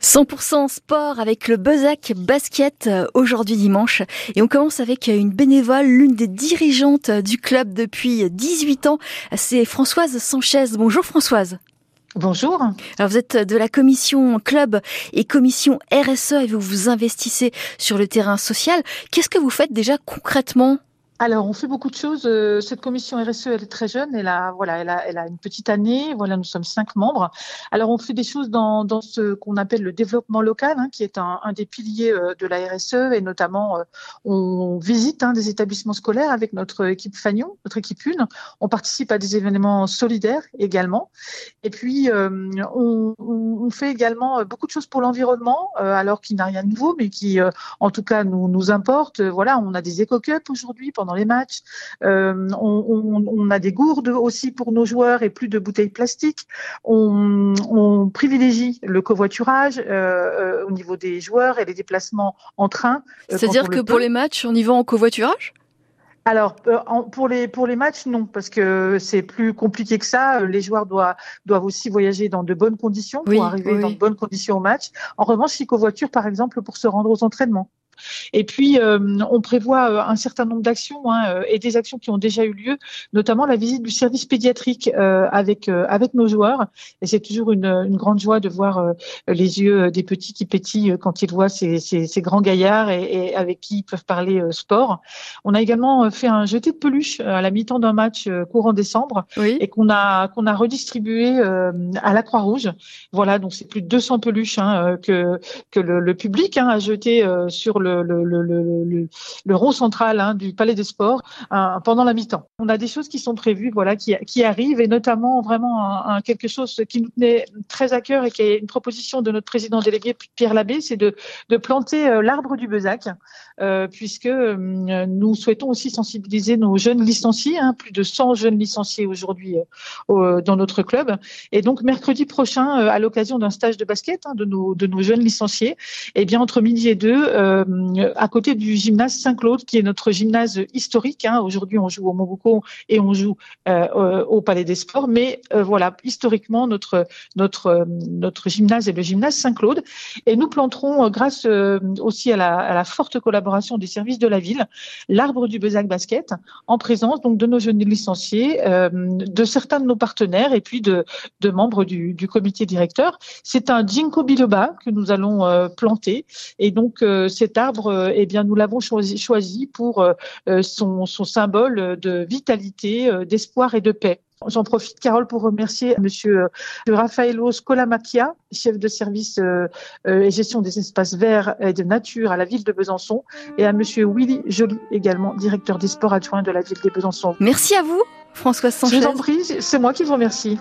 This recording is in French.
100% sport avec le Bezac Basket euh, aujourd'hui dimanche. Et on commence avec une bénévole, l'une des dirigeantes du club depuis 18 ans. C'est Françoise Sanchez. Bonjour Françoise. Bonjour. Alors vous êtes de la commission club et commission RSE et vous vous investissez sur le terrain social. Qu'est-ce que vous faites déjà concrètement? Alors, on fait beaucoup de choses. Euh, cette commission RSE, elle est très jeune. Elle a, voilà, elle a, une petite année. Voilà, nous sommes cinq membres. Alors, on fait des choses dans, ce qu'on appelle le développement local, hein, qui est un, des piliers euh, de la RSE, et notamment, euh, on visite hein, des établissements scolaires avec notre équipe Fagnon, notre équipe une. On participe à des événements solidaires également. Et puis, on, fait également beaucoup de choses pour l'environnement, alors qu'il n'a rien de nouveau, mais qui, en tout cas, nous, nous importe. Voilà, on a des éco-cups aujourd'hui les matchs. Euh, on, a des gourdes aussi pour nos joueurs et plus de bouteilles plastiques. On, privilégie le covoiturage euh, euh, au niveau des joueurs et les déplacements en train. C'est-à-dire que pour les matchs, on y va en covoiturage? Alors pour les pour les matchs non parce que c'est plus compliqué que ça. Les joueurs doivent doivent aussi voyager dans de bonnes conditions pour arriver dans de bonnes conditions au match. En revanche, il covoiture par exemple pour se rendre aux entraînements. Et puis, euh, on prévoit euh, un certain nombre d'actions hein, euh, et des actions qui ont déjà eu lieu, notamment la visite du service pédiatrique avec avec nos joueurs. Et c'est toujours une, une, grande joie de voir les yeux des petits qui pétillent quand ils voient ces, ces, ces grands gaillards et, et, avec qui ils peuvent parler sport. On a également fait un jeté de peluche à la mi-temps d'un match courant décembre et qu'on a qu'on a redistribué à la Croix-Rouge. Voilà, donc c'est plus de 200 peluches hein, que que le, le public hein, a jeté sur le, le, rond central hein, du Palais des Sports pendant la mi-temps. On a des choses qui sont prévues, voilà, qui, qui arrivent, et notamment vraiment quelque chose qui nous tenait très à cœur et qui est une proposition de notre président délégué Pierre Labbé, c'est de, de planter euh, l'arbre du Bezac, euh, puisque euh, nous souhaitons aussi sensibiliser nos jeunes licenciés, hein, plus de 100 jeunes licenciés aujourd'hui dans notre club, et donc mercredi prochain, à l'occasion d'un stage de basket hein, de, nos, de nos jeunes licenciés, eh bien entre midi et deux, à côté du gymnase Saint-Claude, qui est notre gymnase historique. Hein. Aujourd'hui, on joue au Montboucau et on joue euh, au Palais des Sports, mais euh, voilà, historiquement, notre notre notre gymnase est le gymnase Saint-Claude. Et nous planterons, grâce aussi à la, forte collaboration des services de la ville, l'arbre du Bezac Basket, en présence donc de nos jeunes licenciés, de certains de nos partenaires et puis de, de membres du, comité directeur. C'est un ginkgo biloba que nous allons planter, et donc cet arbre euh, eh bien, nous l'avons choisi, choisi pour euh, euh, son, son symbole de vitalité, d'espoir et de paix. J'en profite, Carole, pour remercier Monsieur Raffaello Scolamacchia, chef de service et gestion des espaces verts et de nature à la ville de Besançon, et à Monsieur Willy Joly, également directeur des sports adjoints de la ville de Besançon. Merci à vous, François Sanchez. Je vous en prie, c'est moi qui vous remercie.